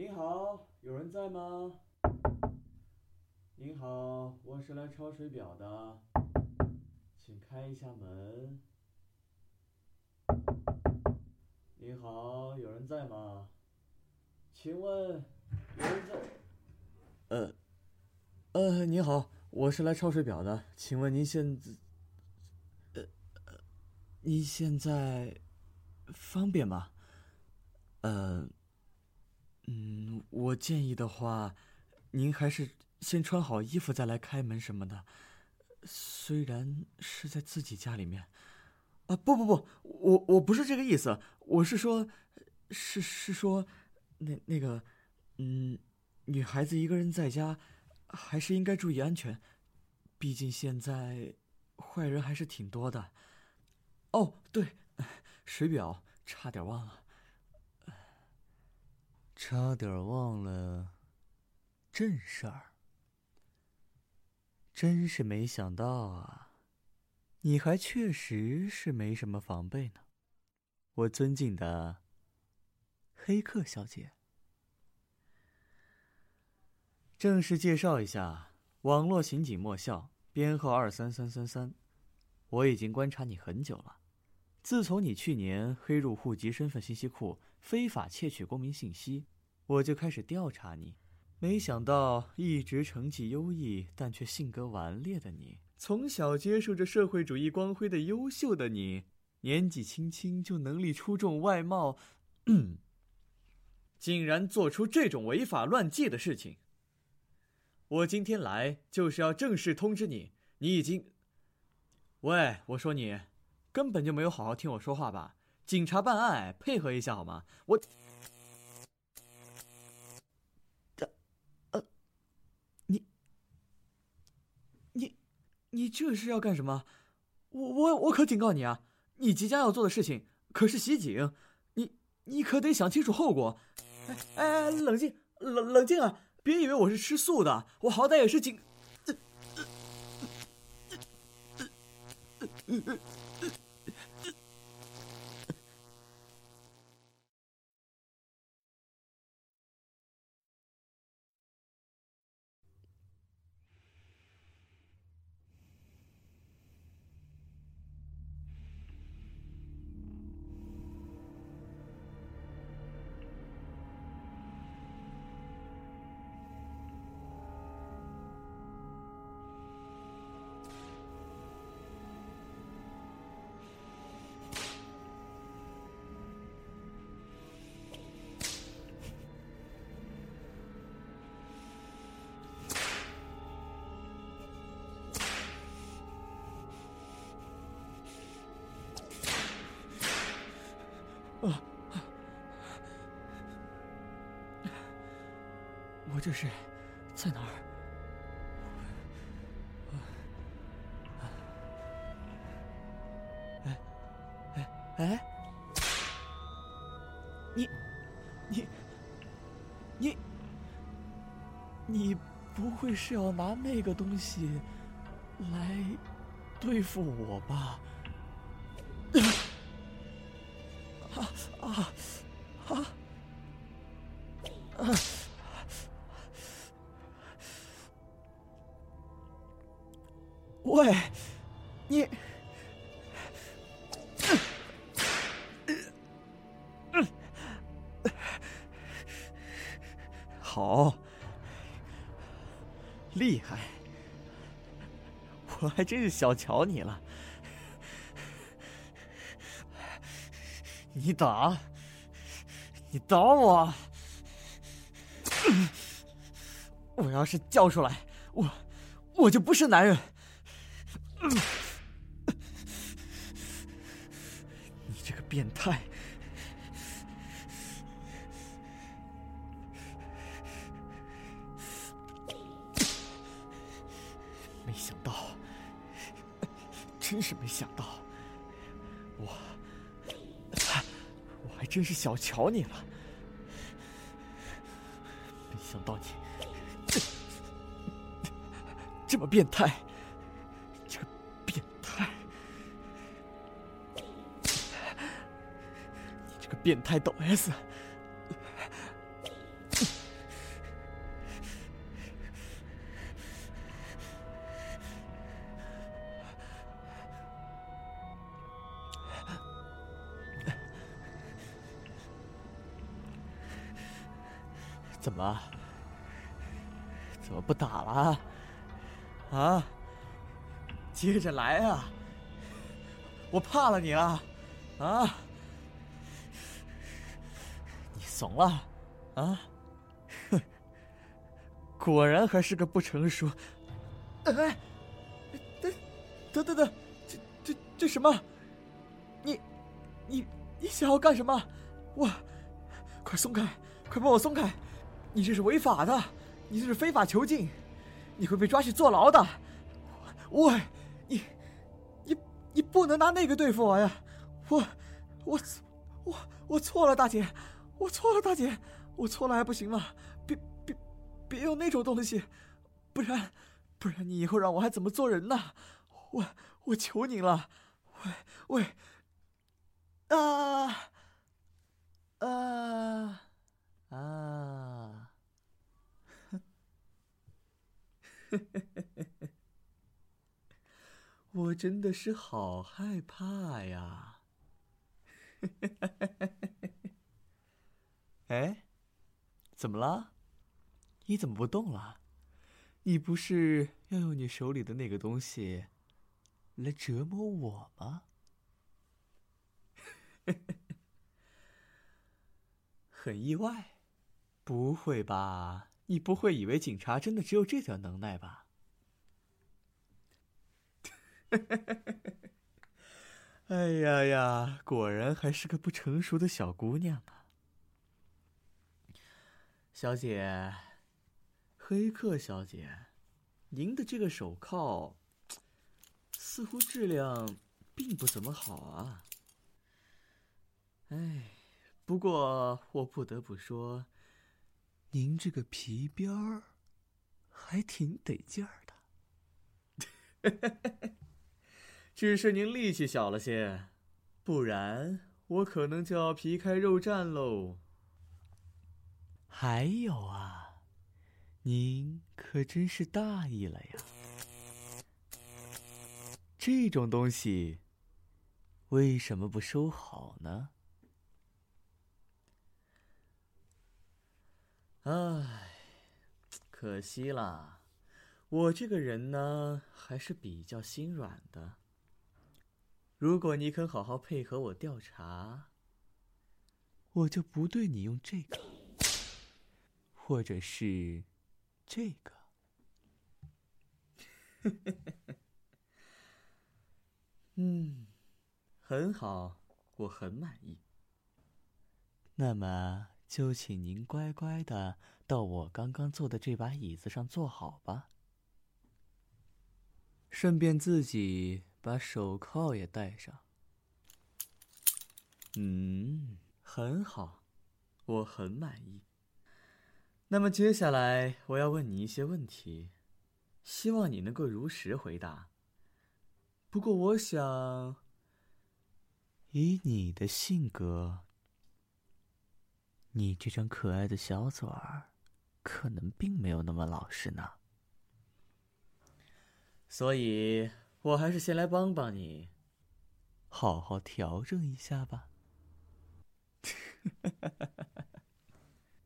您好，有人在吗？您好，我是来抄水表的，请开一下门。您好，有人在吗？请问有？呃，呃，您好，我是来抄水表的，请问您现在，呃，您现在方便吗？呃，我建议的话，您还是先穿好衣服再来开门什么的。虽然是在自己家里面，啊，不不不，我我不是这个意思，我是说，是是说，那那个，嗯，女孩子一个人在家，还是应该注意安全，毕竟现在坏人还是挺多的。哦，对，水表差点忘了。差点忘了正事儿，真是没想到啊！你还确实是没什么防备呢，我尊敬的黑客小姐。正式介绍一下，网络刑警莫笑，编号二三三三三。我已经观察你很久了，自从你去年黑入户籍身份信息库。非法窃取公民信息，我就开始调查你。没想到一直成绩优异但却性格顽劣的你，从小接受着社会主义光辉的优秀的你，年纪轻轻就能力出众、外貌，竟然做出这种违法乱纪的事情。我今天来就是要正式通知你，你已经……喂，我说你，根本就没有好好听我说话吧？警察办案，配合一下好吗？我，这，呃，你，你，你这是要干什么？我我我可警告你啊！你即将要做的事情可是袭警，你你可得想清楚后果。哎哎，冷静，冷冷静啊！别以为我是吃素的，我好歹也是警。这是在哪儿？哎哎哎！你你你你不会是要拿那个东西来对付我吧？好，厉害，我还真是小瞧你了。你打，你打我！我要是叫出来，我我就不是男人。你这个变态！真是没想到，我。我还真是小瞧你了，没想到你这么变态，这个变态，你这个变态抖 S，怎么？怎么不打了？啊？接着来啊！我怕了你了，啊？你怂了，啊？哼！果然还是个不成熟。哎，等，等等等，这这这什么？你，你你想要干什么？我，快松开！快把我松开！你这是违法的，你这是非法囚禁，你会被抓去坐牢的。喂，你，你你不能拿那个对付我呀！我，我，我我错了，大姐，我错了，大姐，我错了还不行吗？别别别用那种东西，不然。不然你以后让我还怎么做人呢？我我求你了，喂喂，啊啊啊！我真的是好害怕呀！哎，怎么了？你怎么不动了？你不是要用你手里的那个东西来折磨我吗？很意外，不会吧？你不会以为警察真的只有这点能耐吧？哎呀呀，果然还是个不成熟的小姑娘啊，小姐。黑客小姐，您的这个手铐似乎质量并不怎么好啊。哎，不过我不得不说，您这个皮鞭儿还挺得劲儿的。只是您力气小了些，不然我可能就要皮开肉绽喽。还有啊。您可真是大意了呀！这种东西为什么不收好呢？唉，可惜啦，我这个人呢还是比较心软的。如果你肯好好配合我调查，我就不对你用这个，或者是。这个，嗯，很好，我很满意。那么就请您乖乖的到我刚刚坐的这把椅子上坐好吧，顺便自己把手铐也戴上。嗯，很好，我很满意。那么接下来我要问你一些问题，希望你能够如实回答。不过我想，以你的性格，你这张可爱的小嘴儿，可能并没有那么老实呢。所以我还是先来帮帮你，好好调整一下吧。